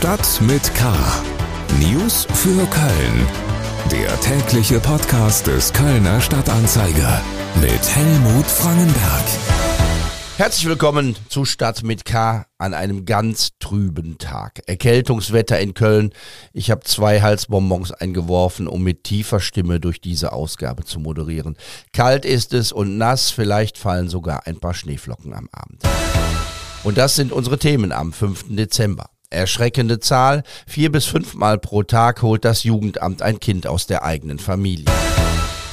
Stadt mit K. News für Köln. Der tägliche Podcast des Kölner Stadtanzeiger mit Helmut Frangenberg. Herzlich willkommen zu Stadt mit K an einem ganz trüben Tag. Erkältungswetter in Köln. Ich habe zwei Halsbonbons eingeworfen, um mit tiefer Stimme durch diese Ausgabe zu moderieren. Kalt ist es und nass, vielleicht fallen sogar ein paar Schneeflocken am Abend. Und das sind unsere Themen am 5. Dezember. Erschreckende Zahl, vier bis fünfmal pro Tag holt das Jugendamt ein Kind aus der eigenen Familie.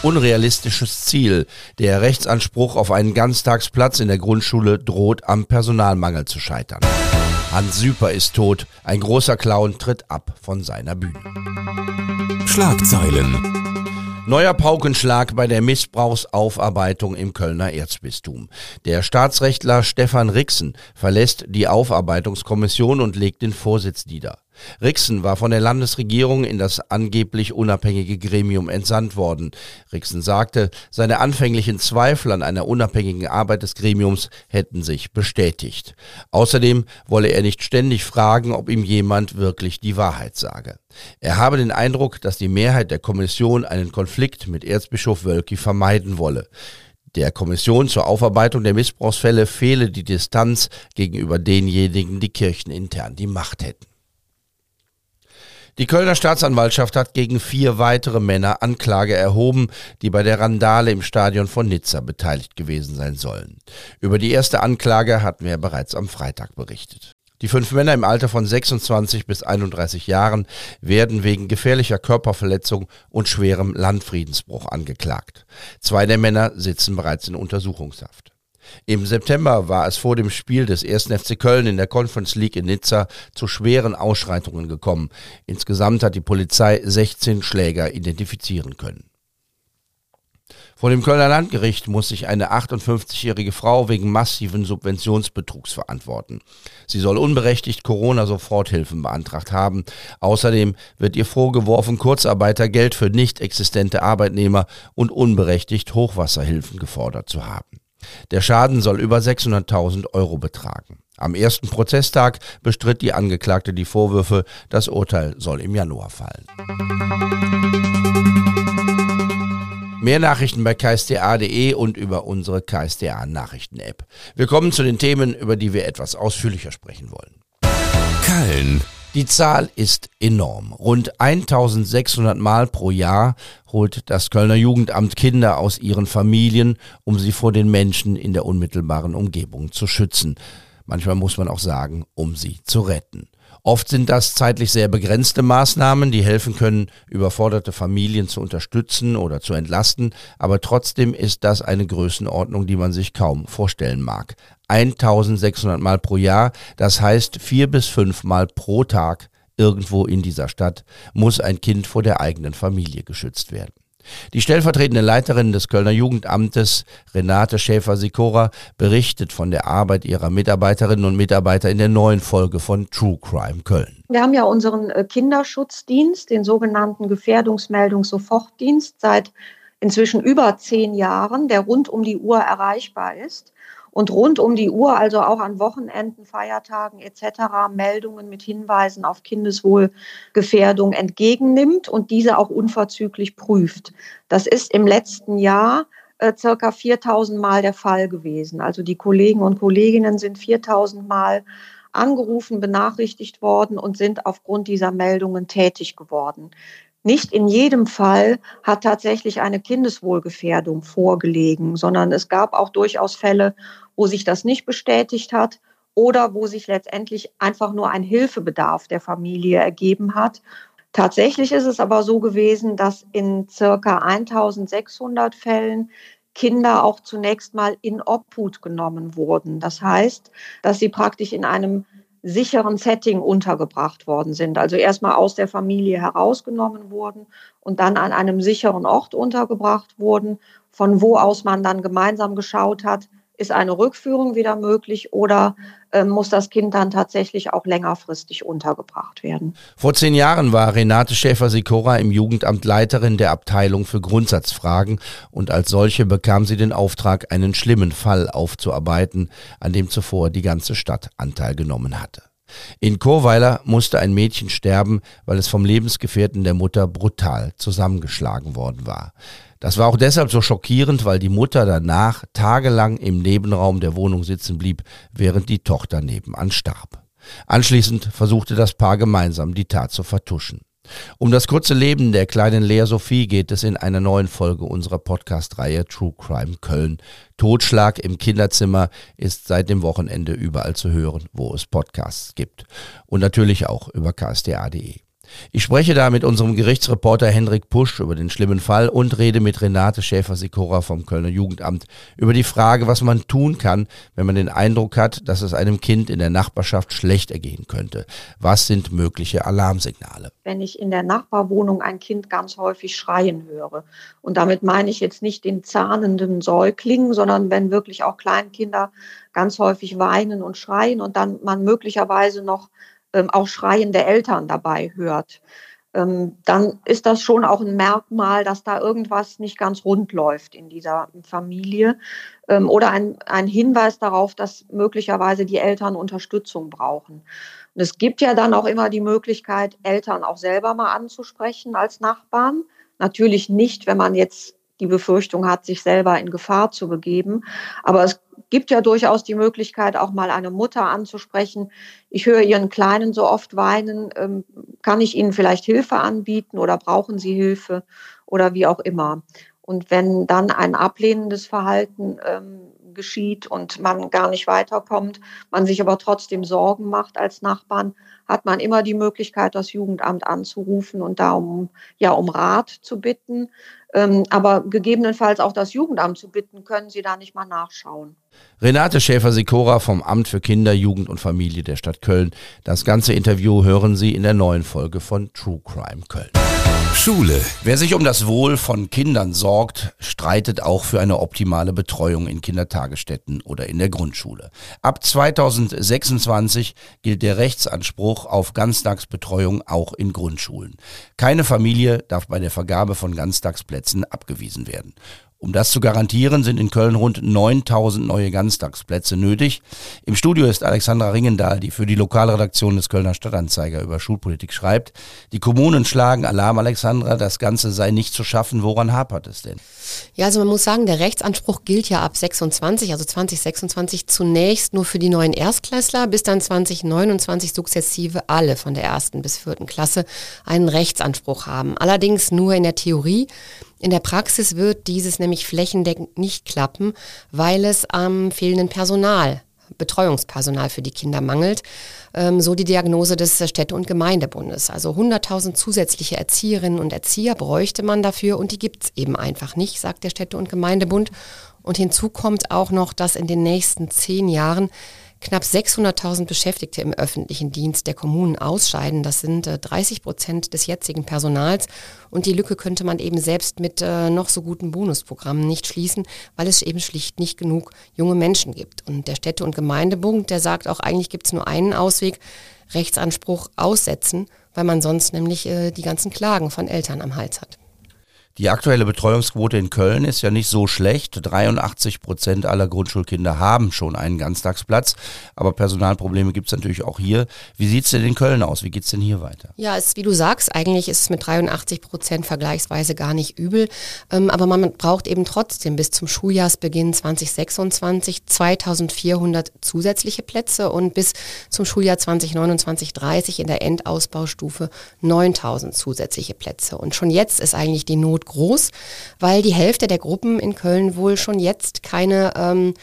Unrealistisches Ziel. Der Rechtsanspruch auf einen Ganztagsplatz in der Grundschule droht am Personalmangel zu scheitern. Hans Süper ist tot. Ein großer Clown tritt ab von seiner Bühne. Schlagzeilen. Neuer Paukenschlag bei der Missbrauchsaufarbeitung im Kölner Erzbistum. Der Staatsrechtler Stefan Rixen verlässt die Aufarbeitungskommission und legt den Vorsitz nieder. Rixen war von der Landesregierung in das angeblich unabhängige Gremium entsandt worden. Rixen sagte, seine anfänglichen Zweifel an einer unabhängigen Arbeit des Gremiums hätten sich bestätigt. Außerdem wolle er nicht ständig fragen, ob ihm jemand wirklich die Wahrheit sage. Er habe den Eindruck, dass die Mehrheit der Kommission einen Konflikt mit Erzbischof Wölki vermeiden wolle. Der Kommission zur Aufarbeitung der Missbrauchsfälle fehle die Distanz gegenüber denjenigen, die kirchenintern die Macht hätten. Die Kölner Staatsanwaltschaft hat gegen vier weitere Männer Anklage erhoben, die bei der Randale im Stadion von Nizza beteiligt gewesen sein sollen. Über die erste Anklage hatten wir bereits am Freitag berichtet. Die fünf Männer im Alter von 26 bis 31 Jahren werden wegen gefährlicher Körperverletzung und schwerem Landfriedensbruch angeklagt. Zwei der Männer sitzen bereits in Untersuchungshaft. Im September war es vor dem Spiel des 1. FC Köln in der Conference League in Nizza zu schweren Ausschreitungen gekommen. Insgesamt hat die Polizei 16 Schläger identifizieren können. Vor dem Kölner Landgericht muss sich eine 58-jährige Frau wegen massiven Subventionsbetrugs verantworten. Sie soll unberechtigt Corona-Soforthilfen beantragt haben. Außerdem wird ihr vorgeworfen, Kurzarbeitergeld für nicht existente Arbeitnehmer und unberechtigt Hochwasserhilfen gefordert zu haben. Der Schaden soll über 600.000 Euro betragen. Am ersten Prozesstag bestritt die Angeklagte die Vorwürfe, das Urteil soll im Januar fallen. Mehr Nachrichten bei ksda.de und über unsere KSDA Nachrichten-App. Wir kommen zu den Themen, über die wir etwas ausführlicher sprechen wollen. Köln. Die Zahl ist enorm. Rund 1600 Mal pro Jahr holt das Kölner Jugendamt Kinder aus ihren Familien, um sie vor den Menschen in der unmittelbaren Umgebung zu schützen. Manchmal muss man auch sagen, um sie zu retten. Oft sind das zeitlich sehr begrenzte Maßnahmen, die helfen können, überforderte Familien zu unterstützen oder zu entlasten, aber trotzdem ist das eine Größenordnung, die man sich kaum vorstellen mag. 1600 Mal pro Jahr, das heißt vier bis fünf Mal pro Tag irgendwo in dieser Stadt muss ein Kind vor der eigenen Familie geschützt werden. Die stellvertretende Leiterin des Kölner Jugendamtes, Renate Schäfer-Sikora, berichtet von der Arbeit ihrer Mitarbeiterinnen und Mitarbeiter in der neuen Folge von True Crime Köln. Wir haben ja unseren äh, Kinderschutzdienst, den sogenannten Gefährdungsmeldungssofortdienst, seit inzwischen über zehn Jahren, der rund um die Uhr erreichbar ist und rund um die Uhr, also auch an Wochenenden, Feiertagen etc., Meldungen mit Hinweisen auf Kindeswohlgefährdung entgegennimmt und diese auch unverzüglich prüft. Das ist im letzten Jahr äh, circa 4000 Mal der Fall gewesen. Also die Kollegen und Kolleginnen sind 4000 Mal angerufen, benachrichtigt worden und sind aufgrund dieser Meldungen tätig geworden. Nicht in jedem Fall hat tatsächlich eine Kindeswohlgefährdung vorgelegen, sondern es gab auch durchaus Fälle, wo sich das nicht bestätigt hat oder wo sich letztendlich einfach nur ein Hilfebedarf der Familie ergeben hat. Tatsächlich ist es aber so gewesen, dass in circa 1600 Fällen Kinder auch zunächst mal in Obhut genommen wurden. Das heißt, dass sie praktisch in einem sicheren Setting untergebracht worden sind. Also erstmal aus der Familie herausgenommen wurden und dann an einem sicheren Ort untergebracht wurden, von wo aus man dann gemeinsam geschaut hat, ist eine Rückführung wieder möglich oder äh, muss das Kind dann tatsächlich auch längerfristig untergebracht werden? Vor zehn Jahren war Renate Schäfer-Sikora im Jugendamt Leiterin der Abteilung für Grundsatzfragen und als solche bekam sie den Auftrag, einen schlimmen Fall aufzuarbeiten, an dem zuvor die ganze Stadt Anteil genommen hatte. In Chorweiler musste ein Mädchen sterben, weil es vom Lebensgefährten der Mutter brutal zusammengeschlagen worden war. Das war auch deshalb so schockierend, weil die Mutter danach tagelang im Nebenraum der Wohnung sitzen blieb, während die Tochter nebenan starb. Anschließend versuchte das Paar gemeinsam die Tat zu vertuschen. Um das kurze Leben der kleinen Lea Sophie geht es in einer neuen Folge unserer Podcast-Reihe True Crime Köln. Totschlag im Kinderzimmer ist seit dem Wochenende überall zu hören, wo es Podcasts gibt. Und natürlich auch über ksta.de. Ich spreche da mit unserem Gerichtsreporter Hendrik Pusch über den schlimmen Fall und rede mit Renate Schäfer-Sikora vom Kölner Jugendamt über die Frage, was man tun kann, wenn man den Eindruck hat, dass es einem Kind in der Nachbarschaft schlecht ergehen könnte. Was sind mögliche Alarmsignale? Wenn ich in der Nachbarwohnung ein Kind ganz häufig schreien höre, und damit meine ich jetzt nicht den zahnenden Säugling, sondern wenn wirklich auch Kleinkinder ganz häufig weinen und schreien und dann man möglicherweise noch ähm, auch Schreien der Eltern dabei hört, ähm, dann ist das schon auch ein Merkmal, dass da irgendwas nicht ganz rund läuft in dieser Familie ähm, oder ein, ein Hinweis darauf, dass möglicherweise die Eltern Unterstützung brauchen. Und es gibt ja dann auch immer die Möglichkeit, Eltern auch selber mal anzusprechen als Nachbarn. Natürlich nicht, wenn man jetzt die Befürchtung hat, sich selber in Gefahr zu begeben. Aber es gibt ja durchaus die Möglichkeit, auch mal eine Mutter anzusprechen. Ich höre Ihren Kleinen so oft weinen. Ähm, kann ich Ihnen vielleicht Hilfe anbieten oder brauchen Sie Hilfe oder wie auch immer? Und wenn dann ein ablehnendes Verhalten ähm, geschieht und man gar nicht weiterkommt, man sich aber trotzdem Sorgen macht als Nachbarn, hat man immer die Möglichkeit, das Jugendamt anzurufen und da um, ja, um Rat zu bitten. Ähm, aber gegebenenfalls auch das Jugendamt zu bitten, können Sie da nicht mal nachschauen. Renate Schäfer-Sikora vom Amt für Kinder, Jugend und Familie der Stadt Köln. Das ganze Interview hören Sie in der neuen Folge von True Crime Köln. Schule. Wer sich um das Wohl von Kindern sorgt, streitet auch für eine optimale Betreuung in Kindertagesstätten oder in der Grundschule. Ab 2026 gilt der Rechtsanspruch auf Ganztagsbetreuung auch in Grundschulen. Keine Familie darf bei der Vergabe von Ganztagsplätzen abgewiesen werden. Um das zu garantieren, sind in Köln rund 9000 neue Ganztagsplätze nötig. Im Studio ist Alexandra Ringendahl, die für die Lokalredaktion des Kölner Stadtanzeiger über Schulpolitik schreibt. Die Kommunen schlagen Alarm, Alexandra, das Ganze sei nicht zu schaffen. Woran hapert es denn? Ja, also man muss sagen, der Rechtsanspruch gilt ja ab 26, also 2026 zunächst nur für die neuen Erstklässler, bis dann 2029 sukzessive alle von der ersten bis vierten Klasse einen Rechtsanspruch haben. Allerdings nur in der Theorie. In der Praxis wird dieses nämlich flächendeckend nicht klappen, weil es am fehlenden Personal Betreuungspersonal für die Kinder mangelt, ähm, so die Diagnose des Städte- und Gemeindebundes. Also 100.000 zusätzliche Erzieherinnen und Erzieher bräuchte man dafür und die gibt es eben einfach nicht, sagt der Städte- und Gemeindebund. Und hinzu kommt auch noch, dass in den nächsten zehn Jahren knapp 600.000 Beschäftigte im öffentlichen Dienst der Kommunen ausscheiden. Das sind äh, 30 Prozent des jetzigen Personals. Und die Lücke könnte man eben selbst mit äh, noch so guten Bonusprogrammen nicht schließen, weil es eben schlicht nicht genug junge Menschen gibt. Und der Städte- und Gemeindebund, der sagt auch, eigentlich gibt es nur einen Ausweg, Rechtsanspruch aussetzen, weil man sonst nämlich äh, die ganzen Klagen von Eltern am Hals hat. Die aktuelle Betreuungsquote in Köln ist ja nicht so schlecht. 83 Prozent aller Grundschulkinder haben schon einen Ganztagsplatz. Aber Personalprobleme gibt es natürlich auch hier. Wie sieht es denn in Köln aus? Wie geht es denn hier weiter? Ja, es, wie du sagst, eigentlich ist es mit 83 Prozent vergleichsweise gar nicht übel. Ähm, aber man braucht eben trotzdem bis zum Schuljahrsbeginn 2026 2400 zusätzliche Plätze und bis zum Schuljahr 2029-30 in der Endausbaustufe 9000 zusätzliche Plätze. Und schon jetzt ist eigentlich die Not groß, weil die Hälfte der Gruppen in Köln wohl schon jetzt keine ähm,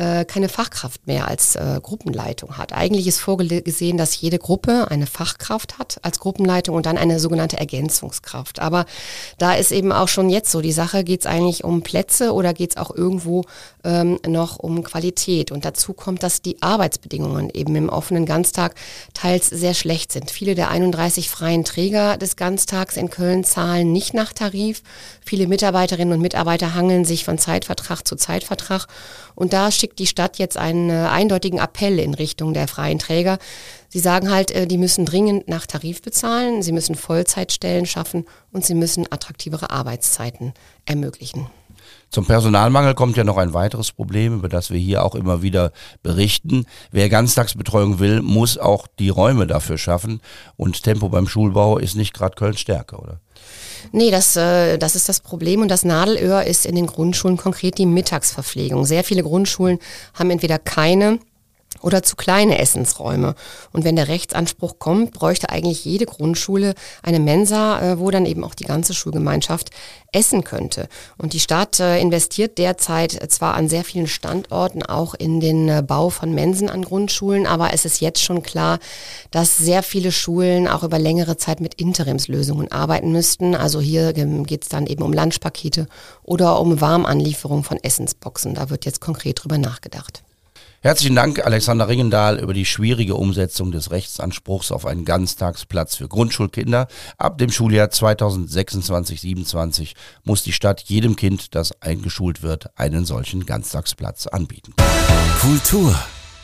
äh, keine Fachkraft mehr als äh, Gruppenleitung hat. Eigentlich ist vorgesehen, dass jede Gruppe eine Fachkraft hat als Gruppenleitung und dann eine sogenannte Ergänzungskraft. Aber da ist eben auch schon jetzt so die Sache, geht es eigentlich um Plätze oder geht es auch irgendwo ähm, noch um Qualität? Und dazu kommt, dass die Arbeitsbedingungen eben im offenen Ganztag teils sehr schlecht sind. Viele der 31 freien Träger des Ganztags in Köln zahlen nicht nach Tarif. Viele Mitarbeiterinnen und Mitarbeiter hangeln sich von Zeitvertrag zu Zeitvertrag. Und da schickt die Stadt jetzt einen äh, eindeutigen Appell in Richtung der freien Träger. Sie sagen halt, äh, die müssen dringend nach Tarif bezahlen, sie müssen Vollzeitstellen schaffen und sie müssen attraktivere Arbeitszeiten ermöglichen. Zum Personalmangel kommt ja noch ein weiteres Problem, über das wir hier auch immer wieder berichten. Wer Ganztagsbetreuung will, muss auch die Räume dafür schaffen. Und Tempo beim Schulbau ist nicht gerade Köln stärker, oder? Nee, das, äh, das ist das Problem. Und das Nadelöhr ist in den Grundschulen konkret die Mittagsverpflegung. Sehr viele Grundschulen haben entweder keine oder zu kleine Essensräume. Und wenn der Rechtsanspruch kommt, bräuchte eigentlich jede Grundschule eine Mensa, äh, wo dann eben auch die ganze Schulgemeinschaft essen könnte. Und die Stadt äh, investiert derzeit zwar an sehr vielen Standorten auch in den äh, Bau von Mensen an Grundschulen, aber es ist jetzt schon klar, dass sehr viele Schulen auch über längere Zeit mit Interimslösungen arbeiten müssten. Also hier ähm, geht es dann eben um Lunchpakete oder um Warmanlieferung von Essensboxen. Da wird jetzt konkret drüber nachgedacht. Herzlichen Dank, Alexander Ringendahl, über die schwierige Umsetzung des Rechtsanspruchs auf einen Ganztagsplatz für Grundschulkinder. Ab dem Schuljahr 2026-27 muss die Stadt jedem Kind, das eingeschult wird, einen solchen Ganztagsplatz anbieten. Kultur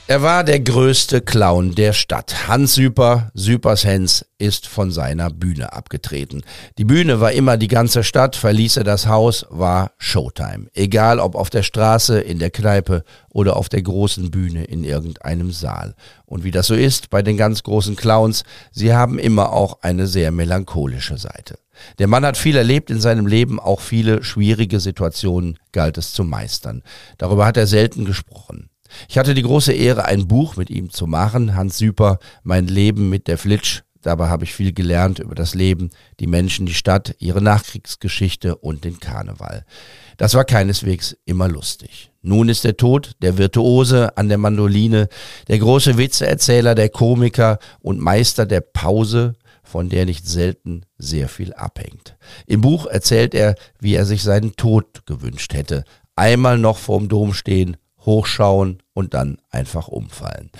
er war der größte Clown der Stadt. Hans Süper, Süpers Hens, ist von seiner Bühne abgetreten. Die Bühne war immer die ganze Stadt, verließ er das Haus, war Showtime. Egal ob auf der Straße, in der Kneipe oder auf der großen Bühne in irgendeinem Saal. Und wie das so ist bei den ganz großen Clowns, sie haben immer auch eine sehr melancholische Seite. Der Mann hat viel erlebt in seinem Leben, auch viele schwierige Situationen galt es zu meistern. Darüber hat er selten gesprochen. Ich hatte die große Ehre, ein Buch mit ihm zu machen, Hans Süper, Mein Leben mit der Flitsch. Dabei habe ich viel gelernt über das Leben, die Menschen, die Stadt, ihre Nachkriegsgeschichte und den Karneval. Das war keineswegs immer lustig. Nun ist der Tod der Virtuose an der Mandoline, der große Witzeerzähler, der Komiker und Meister der Pause, von der nicht selten sehr viel abhängt. Im Buch erzählt er, wie er sich seinen Tod gewünscht hätte. Einmal noch vorm Dom stehen hochschauen und dann einfach umfallen.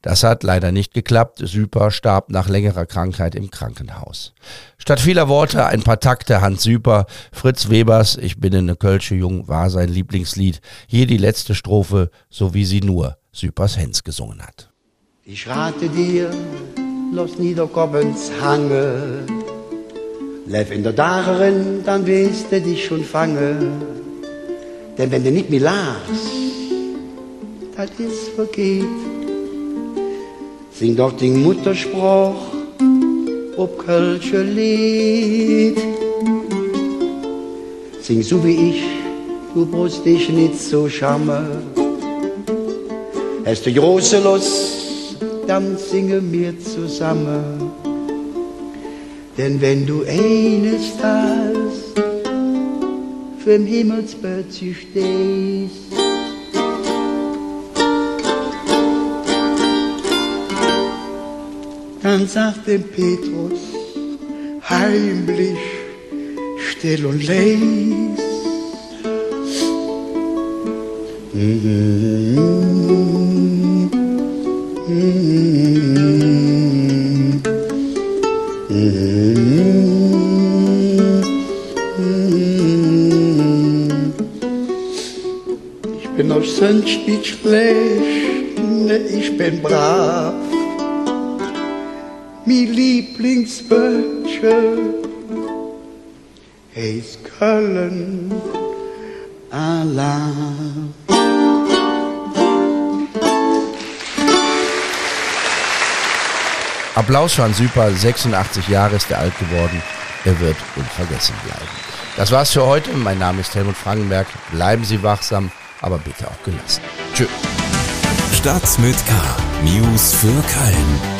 Das hat leider nicht geklappt. Süper starb nach längerer Krankheit im Krankenhaus. Statt vieler Worte ein paar Takte Hans Süper. Fritz Webers Ich bin eine Kölsche Jung war sein Lieblingslied. Hier die letzte Strophe, so wie sie nur Süpers Hens gesungen hat. Ich rate dir, los niederkommens Hange. Lev in der Dagerin, dann wirst du dich schon fange. Denn wenn du nicht mehr lachst, das ist vergeht. Sing doch den Mutterspruch, ob Kölsche Lied. Sing so wie ich, du brust dich nicht so schamme. Hast du große Lust, dann singe mir zusammen. Denn wenn du eines hast, für'n Himmelsbett stehst, Dann sagt dem Petrus heimlich, still und leis. Ich bin auch sonst schlecht, ne, ich bin brav mi Lieblingswünsche. He's Köln allein. Applaus für Hans Süper, 86 Jahre ist er alt geworden. Er wird unvergessen bleiben. Das war's für heute. Mein Name ist Helmut Frankenberg. Bleiben Sie wachsam, aber bitte auch gelassen. Tschüss. Stadt mit K. News für Köln.